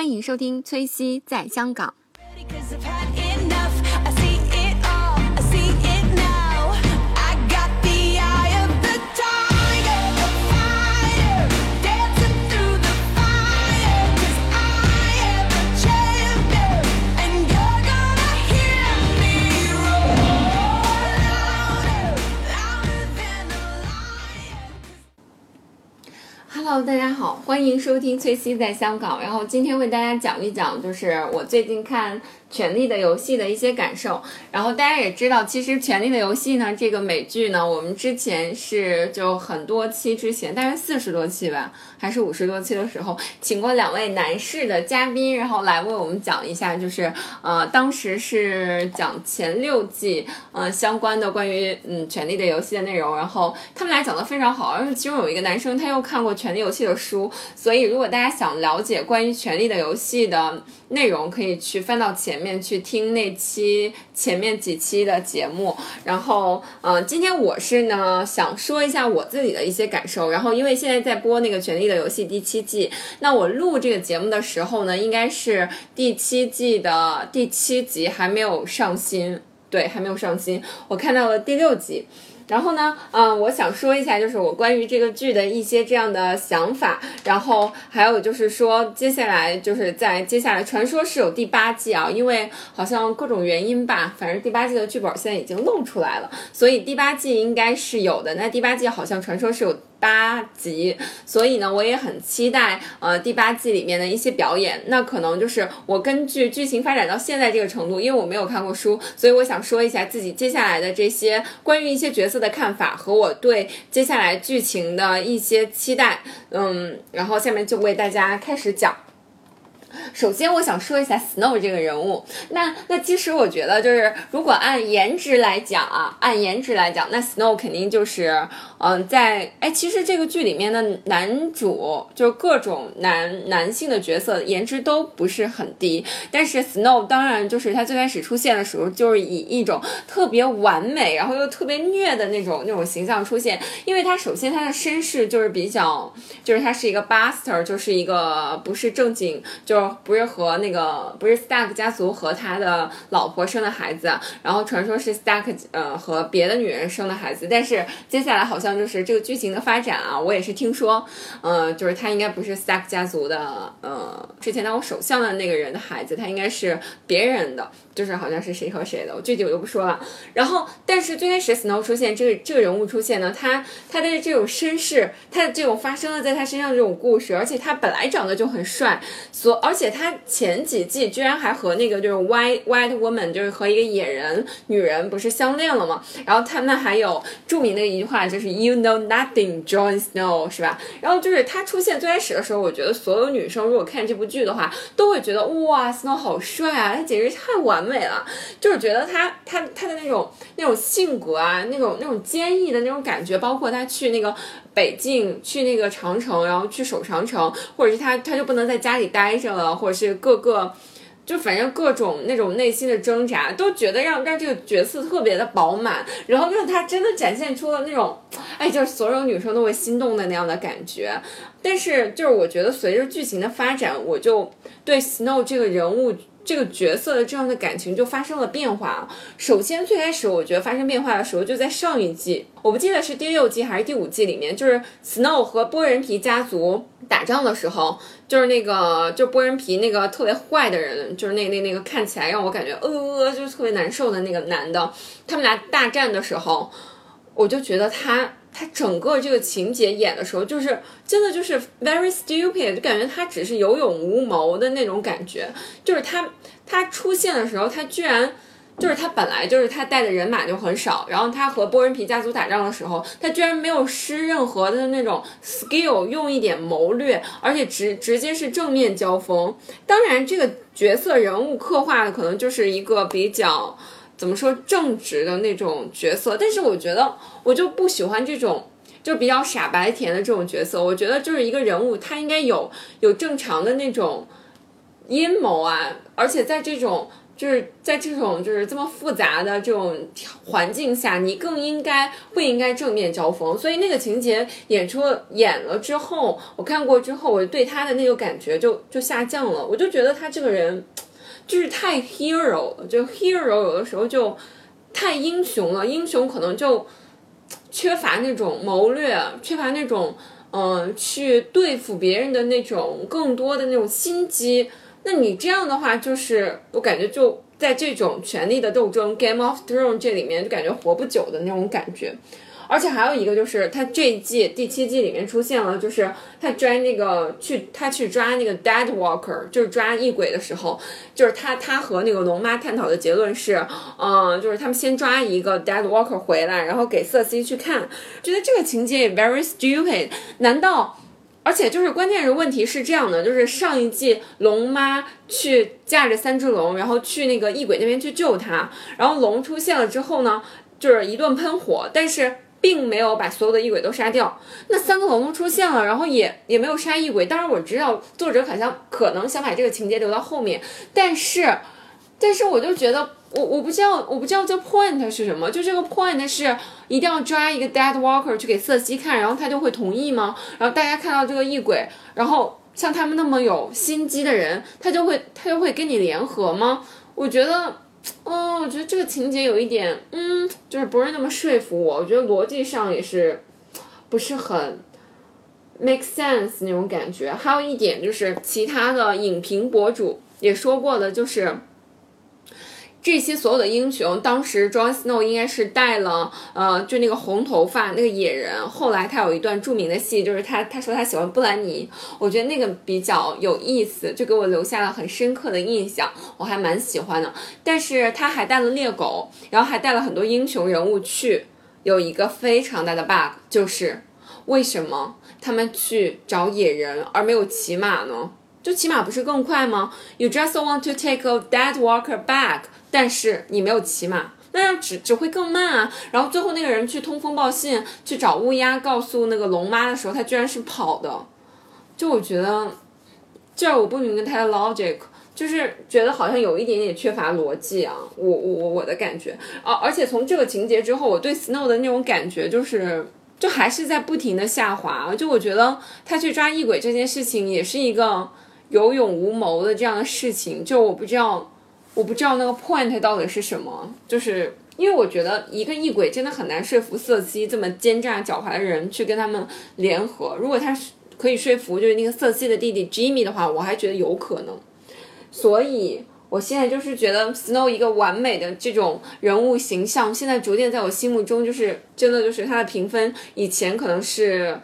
欢迎收听崔西在香港。Hello，大家好，欢迎收听崔西在香港。然后今天为大家讲一讲，就是我最近看《权力的游戏》的一些感受。然后大家也知道，其实《权力的游戏》呢，这个美剧呢，我们之前是就很多期之前，大概四十多期吧，还是五十多期的时候，请过两位男士的嘉宾，然后来为我们讲一下，就是呃，当时是讲前六季呃相关的关于嗯《权力的游戏》的内容，然后他们俩讲的非常好，而且其中有一个男生他又看过《权力游戏》的书，所以如果大家想了解关于《权力的游戏》的内容，可以去翻到前面去听那期前面几期的节目。然后，呃，今天我是呢想说一下我自己的一些感受。然后，因为现在在播那个《权力的游戏》第七季，那我录这个节目的时候呢，应该是第七季的第七集还没有上新，对，还没有上新。我看到了第六集。然后呢，嗯，我想说一下，就是我关于这个剧的一些这样的想法，然后还有就是说，接下来就是在接下来，传说是有第八季啊，因为好像各种原因吧，反正第八季的剧本现在已经露出来了，所以第八季应该是有的。那第八季好像传说是有。八集，所以呢，我也很期待呃第八季里面的一些表演。那可能就是我根据剧情发展到现在这个程度，因为我没有看过书，所以我想说一下自己接下来的这些关于一些角色的看法和我对接下来剧情的一些期待。嗯，然后下面就为大家开始讲。首先，我想说一下 Snow 这个人物。那那其实我觉得，就是如果按颜值来讲啊，按颜值来讲，那 Snow 肯定就是，嗯、在哎，其实这个剧里面的男主就是各种男男性的角色颜值都不是很低，但是 Snow 当然就是他最开始出现的时候，就是以一种特别完美，然后又特别虐的那种那种形象出现，因为他首先他的身世就是比较，就是他是一个 bastard，就是一个不是正经就。不是和那个不是 Stark 家族和他的老婆生的孩子，然后传说是 Stark 呃和别的女人生的孩子，但是接下来好像就是这个剧情的发展啊，我也是听说，呃，就是他应该不是 Stark 家族的，呃，之前当我首相的那个人的孩子，他应该是别人的，就是好像是谁和谁的，我具体我就不说了。然后，但是最开始 Snow 出现这个这个人物出现呢，他他的这种身世，他的这种发生了在他身上这种故事，而且他本来长得就很帅，所而且他前几季居然还和那个就是 White White Woman，就是和一个野人女人不是相恋了吗？然后他们还有著名的一句话就是 You know nothing, Jon Snow，是吧？然后就是他出现最开始的时候，我觉得所有女生如果看这部剧的话，都会觉得哇，Snow 好帅啊，他简直太完美美了，就是觉得他他他的那种那种性格啊，那种那种坚毅的那种感觉，包括他去那个。北境去那个长城，然后去守长城，或者是他他就不能在家里待着了，或者是各个，就反正各种那种内心的挣扎，都觉得让让这个角色特别的饱满，然后让他真的展现出了那种，哎，就是所有女生都会心动的那样的感觉。但是就是我觉得随着剧情的发展，我就对 Snow 这个人物。这个角色的这样的感情就发生了变化。首先，最开始我觉得发生变化的时候就在上一季，我不记得是第六季还是第五季里面，就是 Snow 和波人皮家族打仗的时候，就是那个就波人皮那个特别坏的人，就是那那那个看起来让我感觉呃呃就是特别难受的那个男的，他们俩大战的时候，我就觉得他。他整个这个情节演的时候，就是真的就是 very stupid，就感觉他只是有勇无谋的那种感觉。就是他他出现的时候，他居然就是他本来就是他带的人马就很少，然后他和波人皮家族打仗的时候，他居然没有施任何的那种 skill，用一点谋略，而且直直接是正面交锋。当然，这个角色人物刻画的可能就是一个比较。怎么说正直的那种角色，但是我觉得我就不喜欢这种就比较傻白甜的这种角色。我觉得就是一个人物，他应该有有正常的那种阴谋啊，而且在这种就是在这种就是这么复杂的这种环境下，你更应该不应该正面交锋？所以那个情节演出演了之后，我看过之后，我对他的那个感觉就就下降了。我就觉得他这个人就是太 hero 了，就 hero 有的时候就太英雄了，英雄可能就缺乏那种谋略，缺乏那种嗯、呃去对付别人的那种更多的那种心机。那你这样的话，就是我感觉就在这种权力的斗争《Game of Thrones》这里面，就感觉活不久的那种感觉。而且还有一个就是，他这一季第七季里面出现了，就是他抓那个去他去抓那个 Dead Walker，就是抓异鬼的时候，就是他他和那个龙妈探讨的结论是，嗯、就是他们先抓一个 Dead Walker 回来，然后给瑟西去看，觉得这个情节也 very stupid。难道？而且就是关键是问题是这样的，就是上一季龙妈去驾着三只龙，然后去那个异鬼那边去救他，然后龙出现了之后呢，就是一顿喷火，但是并没有把所有的异鬼都杀掉。那三个龙都出现了，然后也也没有杀异鬼。当然我知道作者好像可能想把这个情节留到后面，但是但是我就觉得。我我不知道，我不知道这 point 是什么，就这个 point 是一定要抓一个 dead walker 去给瑟西看，然后他就会同意吗？然后大家看到这个异鬼，然后像他们那么有心机的人，他就会他就会跟你联合吗？我觉得，哦，我觉得这个情节有一点，嗯，就是不是那么说服我。我觉得逻辑上也是不是很 make sense 那种感觉。还有一点就是，其他的影评博主也说过的，就是。这些所有的英雄，当时 Jon Snow 应该是带了，呃，就那个红头发那个野人。后来他有一段著名的戏，就是他他说他喜欢布兰妮，我觉得那个比较有意思，就给我留下了很深刻的印象，我还蛮喜欢的。但是他还带了猎狗，然后还带了很多英雄人物去，有一个非常大的 bug，就是为什么他们去找野人而没有骑马呢？就骑马不是更快吗？You just want to take a dead walker back，但是你没有骑马，那样只只会更慢啊。然后最后那个人去通风报信，去找乌鸦告诉那个龙妈的时候，他居然是跑的。就我觉得这儿我不明白他的 logic，就是觉得好像有一点点缺乏逻辑啊。我我我我的感觉啊，而且从这个情节之后，我对 Snow 的那种感觉就是。就还是在不停的下滑，就我觉得他去抓异鬼这件事情也是一个有勇无谋的这样的事情，就我不知道，我不知道那个 point 到底是什么，就是因为我觉得一个异鬼真的很难说服瑟西这么奸诈狡猾的人去跟他们联合。如果他是可以说服就是那个瑟西的弟弟 Jimmy 的话，我还觉得有可能。所以我现在就是觉得 Snow 一个完美的这种人物形象，现在逐渐在我心目中就是真的就是他的评分，以前可能是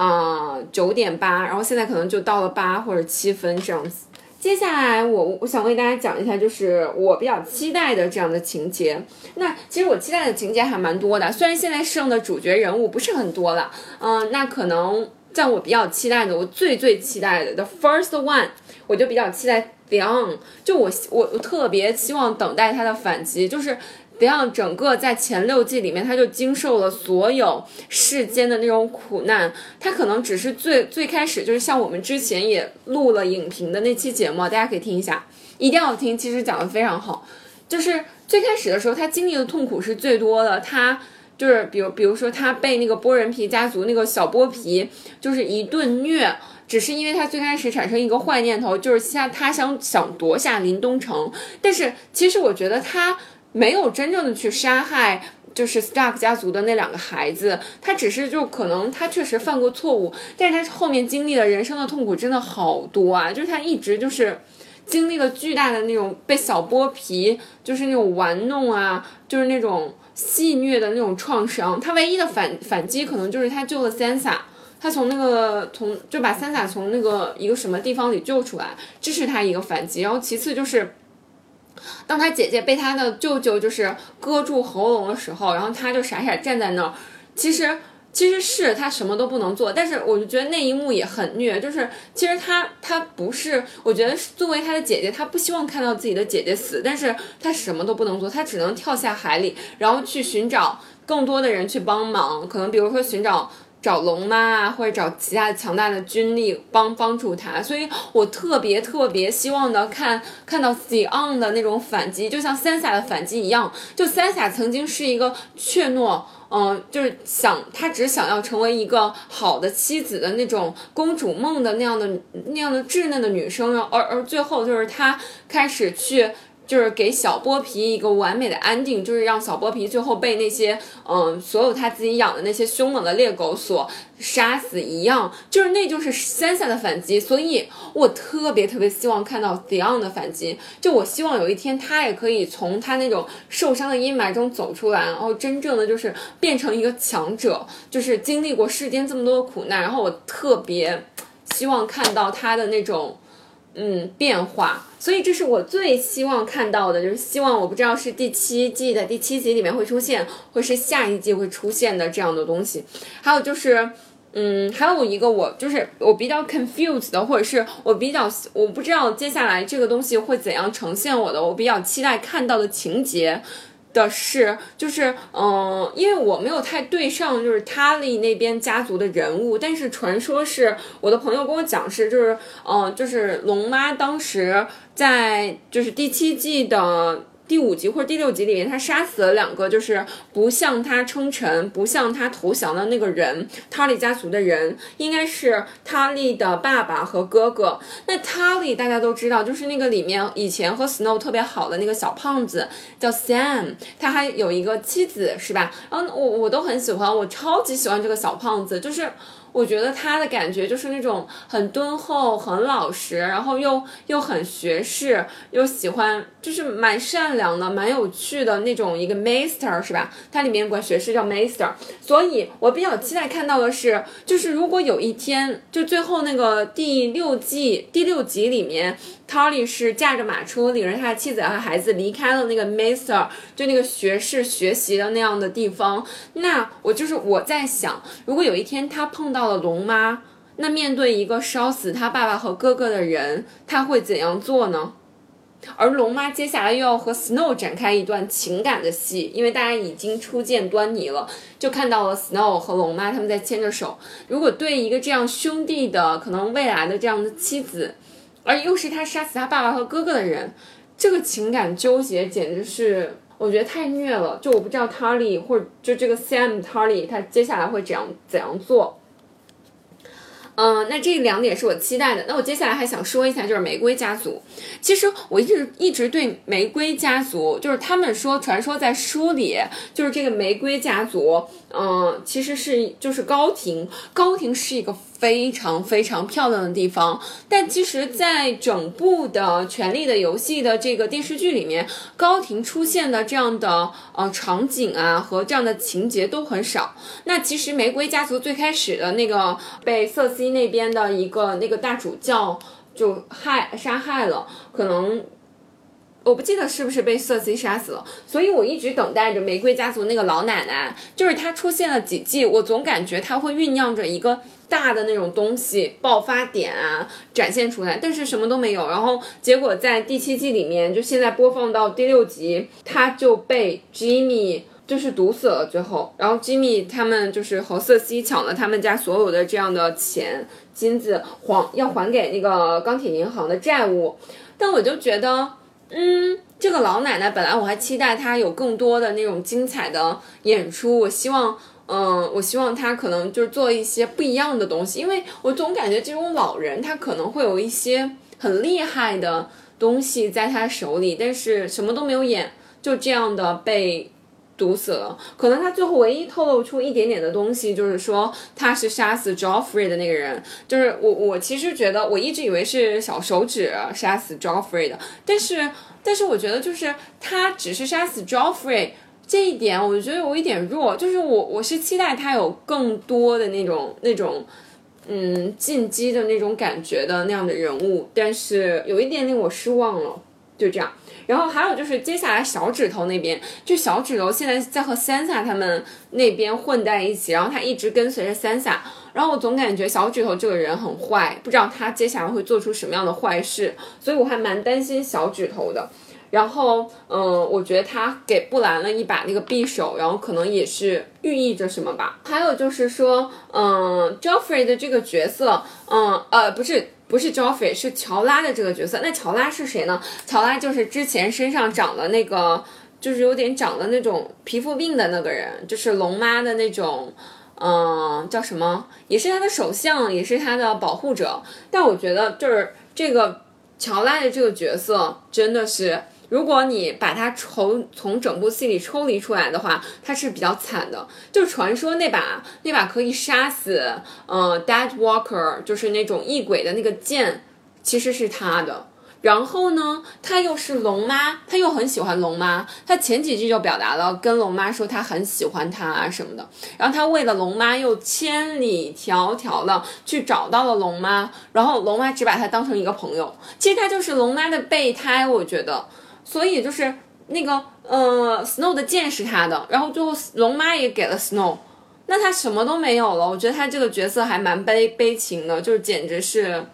啊九点八，然后现在可能就到了八或者七分这样子。接下来我我想为大家讲一下，就是我比较期待的这样的情节。那其实我期待的情节还蛮多的，虽然现在剩的主角人物不是很多了，嗯、那可能在我比较期待的，我最最期待的 The First One，我就比较期待 Theon，就我我我特别希望等待他的反击，就是。Theon 整个在前六季里面，他就经受了所有世间的那种苦难。他可能只是最最开始，就是像我们之前也录了影评的那期节目，大家可以听一下，一定要听，其实讲的非常好。就是最开始的时候，他经历的痛苦是最多的。他就是比如比如说，他被那个剥人皮家族那个小剥皮就是一顿虐。只是因为他最开始产生一个坏念头，就是他他想想夺下林东城，但是其实我觉得他没有真正的去杀害。就是 Stark 家族的那两个孩子，他只是就可能他确实犯过错误，但是他后面经历了人生的痛苦真的好多啊！就是他一直就是经历了巨大的那种被小剥皮，就是那种玩弄啊，就是那种戏虐的那种创伤。他唯一的反反击可能就是他救了 Sansa，他从那个从就把 Sansa 从那个一个什么地方里救出来，这是他一个反击。然后其次就是。当他姐姐被他的舅舅就是割住喉咙的时候，然后他就傻傻站在那儿。其实其实是他什么都不能做，但是我就觉得那一幕也很虐。就是其实他他不是，我觉得作为他的姐姐，他不希望看到自己的姐姐死，但是他什么都不能做，他只能跳下海里，然后去寻找更多的人去帮忙，可能比如说寻找。找龙妈啊，或者找其他强大的军力帮帮助他，所以我特别特别希望的看看到 Theon 的那种反击，就像 Sansa 的反击一样。就 Sansa 曾经是一个怯懦，嗯、就是想她只想要成为一个好的妻子的那种公主梦的那样的那样的稚嫩的女生，而而最后就是她开始去。就是给小剥皮一个完美的安定，就是让小剥皮最后被那些嗯所有他自己养的那些凶猛的猎狗所杀死一样，就是那就是 Sansa 的反击，所以我特别特别希望看到 Theon 的反击，就我希望有一天他也可以从他那种受伤的阴霾中走出来，然后真正的就是变成一个强者，就是经历过世间这么多的苦难，然后我特别希望看到他的那种。嗯，变化，所以这是我最希望看到的，就是希望我不知道是第七季的第七集里面会出现，或是下一季会出现的这样的东西。还有就是，嗯，还有一个我就是我比较 confused 的，或者是我比较我不知道接下来这个东西会怎样呈现我的，我比较期待看到的情节。的是，就是，嗯、因为我没有太对上，就是塔利那边家族的人物，但是传说是我的朋友跟我讲是，就是，嗯、就是龙妈当时在就是第七季的。第五集或者第六集里面，他杀死了两个就是不向他称臣、不向他投降的那个人，塔利家族的人，应该是塔利的爸爸和哥哥。那塔利大家都知道，就是那个里面以前和 Snow 特别好的那个小胖子，叫 Sam，他还有一个妻子，是吧？嗯我我都很喜欢，我超级喜欢这个小胖子，就是。我觉得他的感觉就是那种很敦厚、很老实，然后又又很学士，又喜欢，就是蛮善良的、蛮有趣的那种一个 master 是吧？它里面管学士叫 master，所以我比较期待看到的是，就是如果有一天，就最后那个第六季第六集里面。Tolly 是驾着马车，领着他的妻子和孩子离开了那个 Master，就那个学士学习的那样的地方。那我就是我在想，如果有一天他碰到到了龙妈，那面对一个烧死他爸爸和哥哥的人，他会怎样做呢？而龙妈接下来又要和 Snow 展开一段情感的戏，因为大家已经初见端倪了，就看到了 Snow 和龙妈他们在牵着手。如果对一个这样兄弟的可能未来的这样的妻子，而又是他杀死他爸爸和哥哥的人，这个情感纠结简直是我觉得太虐了。就我不知道 Tarly 或者就这个 Sam Tarly 他接下来会怎样怎样做。嗯，那这两点是我期待的。那我接下来还想说一下，就是玫瑰家族。其实我一直一直对玫瑰家族，就是他们说传说在书里，就是这个玫瑰家族，嗯，其实是就是高庭，高庭是一个非常非常漂亮的地方，但其实，在整部的《权力的游戏》的这个电视剧里面，高庭出现的这样的呃场景啊和这样的情节都很少。那其实玫瑰家族最开始的那个被瑟西那边的一个那个大主教就害杀害了，可能我不记得是不是被瑟西杀死了，所以我一直等待着玫瑰家族那个老奶奶，就是她出现了几季，我总感觉她会酝酿着一个大的那种东西爆发点啊展现出来，但是什么都没有。然后结果在第七季里面，就现在播放到第六集，她就被 Jimmy。就是毒死了，最后，然后 Jimmy 他们就是和瑟西抢了他们家所有的这样的钱金子，还要还给那个钢铁银行的债务，但我就觉得，嗯，这个老奶奶本来我还期待她有更多的那种精彩的演出，我希望，嗯，我希望她可能就是做一些不一样的东西，因为我总感觉这种老人她可能会有一些很厉害的东西在她手里，但是什么都没有演，就这样的被。毒死了，可能他最后唯一透露出一点点的东西，就是说他是杀死 Joffrey 的那个人。就是我，我其实觉得，我一直以为是小手指杀死 Joffrey 的，但是，但是我觉得就是他只是杀死 Joffrey 这一点，我觉得有一点弱。就是我，我是期待他有更多的那种那种。嗯，进击的那种感觉的那样的人物，但是有一点令我失望了，就这样。然后还有就是接下来小指头那边，就小指头现在在和 Sansa 他们那边混在一起，然后他一直跟随着 Sansa，然后我总感觉小指头这个人很坏，不知道他接下来会做出什么样的坏事，所以我还蛮担心小指头的。然后，嗯，我觉得他给布兰了一把那个匕首，然后可能也是寓意着什么吧。还有就是说，嗯，Joffrey 的这个角色，嗯，呃，不是。不是 Joffrey，是乔拉的这个角色。那乔拉是谁呢？乔拉就是之前身上长了那个，就是有点长了那种皮肤病的那个人，就是龙妈的那种，嗯，叫什么？也是他的首相，也是他的保护者。但我觉得，就是这个乔拉的这个角色真的是。如果你把它抽从整部戏里抽离出来的话，它是比较惨的。就传说那把那把可以杀死呃 Dead Walker，就是那种异鬼的那个剑，其实是他的。然后呢，他又是龙妈，他又很喜欢龙妈。他前几句就表达了跟龙妈说他很喜欢她啊什么的。然后他为了龙妈又千里迢迢的去找到了龙妈，然后龙妈只把他当成一个朋友。其实他就是龙妈的备胎，我觉得。所以就是那个呃，Snow 的剑是他的，然后最后龙妈也给了 Snow，那他什么都没有了。我觉得他这个角色还蛮悲悲情的，就是简直是，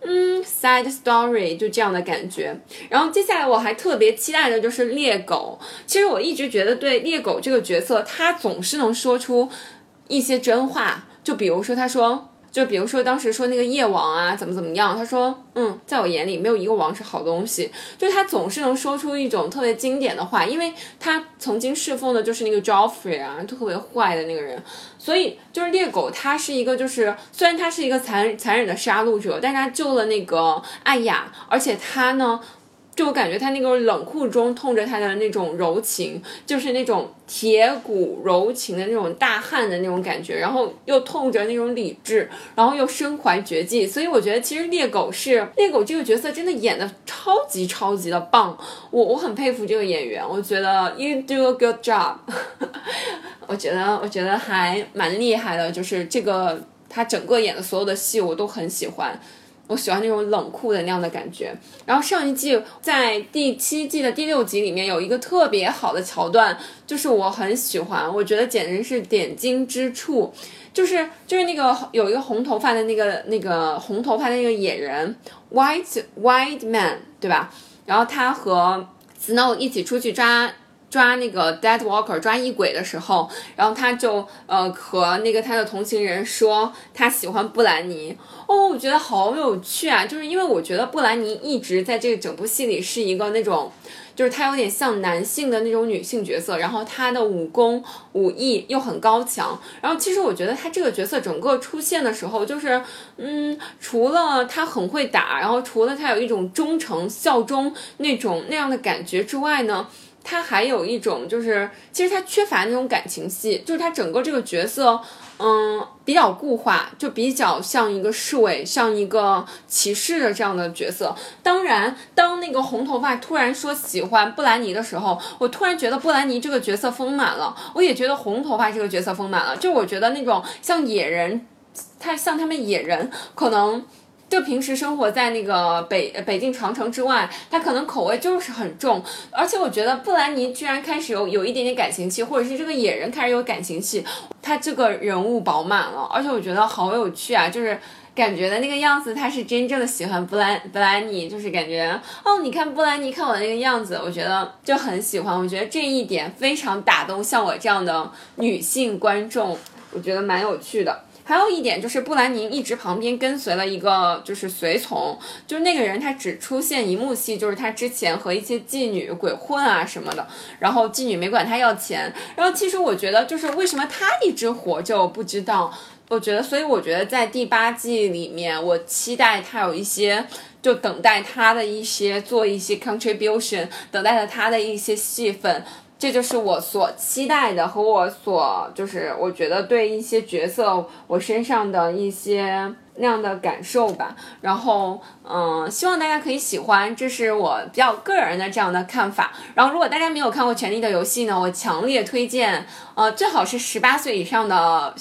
嗯，side story 就这样的感觉。然后接下来我还特别期待的就是猎狗。其实我一直觉得对猎狗这个角色，他总是能说出一些真话，就比如说他说。就比如说当时说那个夜王啊，怎么怎么样？他说，嗯，在我眼里没有一个王是好东西。就他总是能说出一种特别经典的话，因为他曾经侍奉的就是那个 Joffrey 啊，特别坏的那个人。所以就是猎狗，他是一个就是虽然他是一个残残忍的杀戮者，但是他救了那个艾雅，而且他呢。就我感觉他那个冷酷中透着他的那种柔情，就是那种铁骨柔情的那种大汉的那种感觉，然后又透着那种理智，然后又身怀绝技，所以我觉得其实猎狗是猎狗这个角色真的演的超级超级的棒，我我很佩服这个演员，我觉得 you do a good job，我觉得我觉得还蛮厉害的，就是这个他整个演的所有的戏我都很喜欢。我喜欢那种冷酷的那样的感觉。然后上一季在第七季的第六集里面有一个特别好的桥段，就是我很喜欢，我觉得简直是点睛之处，就是就是那个有一个红头发的那个那个红头发的那个野人，White White Man，对吧？然后他和 Snow 一起出去抓。抓那个 Dead Walker 抓异鬼的时候，然后他就呃和那个他的同行人说他喜欢布兰妮哦，我觉得好有趣啊！就是因为我觉得布兰妮一直在这个整部戏里是一个那种，就是他有点像男性的那种女性角色，然后他的武功武艺又很高强，然后其实我觉得他这个角色整个出现的时候，就是嗯，除了他很会打，然后除了他有一种忠诚效忠那种那样的感觉之外呢。他还有一种就是，其实他缺乏那种感情戏，就是他整个这个角色，嗯，比较固化，就比较像一个侍卫，像一个骑士的这样的角色。当然，当那个红头发突然说喜欢布兰妮的时候，我突然觉得布兰妮这个角色丰满了，我也觉得红头发这个角色丰满了。就我觉得那种像野人，他像他们野人可能。就平时生活在那个北北京长城之外，他可能口味就是很重，而且我觉得布兰妮居然开始有有一点点感情戏，或者是这个野人开始有感情戏，他这个人物饱满了，而且我觉得好有趣啊，就是感觉的那个样子，他是真正的喜欢布兰布兰妮，就是感觉哦，你看布兰妮看我的那个样子，我觉得就很喜欢，我觉得这一点非常打动像我这样的女性观众，我觉得蛮有趣的。还有一点就是，布兰妮一直旁边跟随了一个就是随从，就是那个人他只出现一幕戏，就是他之前和一些妓女鬼混啊什么的，然后妓女没管他要钱，然后其实我觉得就是为什么他一直活着，我不知道，我觉得所以我觉得在第八季里面，我期待他有一些，就等待他的一些做一些 contribution，等待着他的一些戏份。这就是我所期待的，和我所就是我觉得对一些角色我身上的一些那样的感受吧。然后，嗯，希望大家可以喜欢，这是我比较个人的这样的看法。然后，如果大家没有看过《权力的游戏》呢，我强烈推荐，呃，最好是十八岁以上的。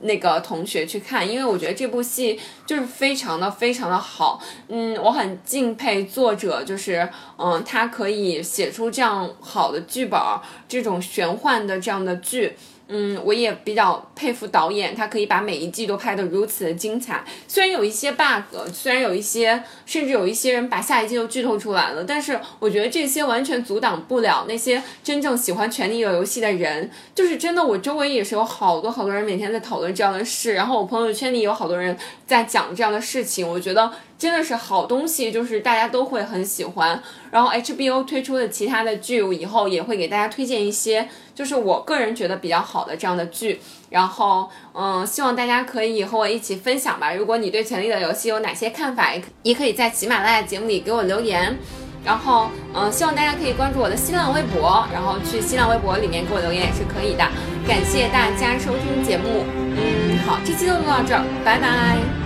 那个同学去看，因为我觉得这部戏就是非常的非常的好，嗯，我很敬佩作者，就是嗯，他可以写出这样好的剧本，这种玄幻的这样的剧，嗯，我也比较佩服导演，他可以把每一季都拍得如此的精彩。虽然有一些 bug，虽然有一些，甚至有一些人把下一季都剧透出来了，但是我觉得这些完全阻挡不了那些真正喜欢《权力的游戏》的人。就是真的，我周围也是有好多好多人每天在讨论这样的事，然后我朋友圈里有好多人在讲这样的事情。我觉得真的是好东西，就是大家都会很喜欢。然后 HBO 推出的其他的剧，我以后也会给大家推荐一些，就是我个人觉得比较好的这样的剧。然后，嗯，希望大家可以和我一起分享吧。如果你对《权力的游戏》有哪些看法，也可也可以在喜马拉雅节目里给我留言。然后，嗯，希望大家可以关注我的新浪微博，然后去新浪微博里面给我留言也是可以的。感谢大家收听节目，嗯，好，这期就录到这儿，拜拜。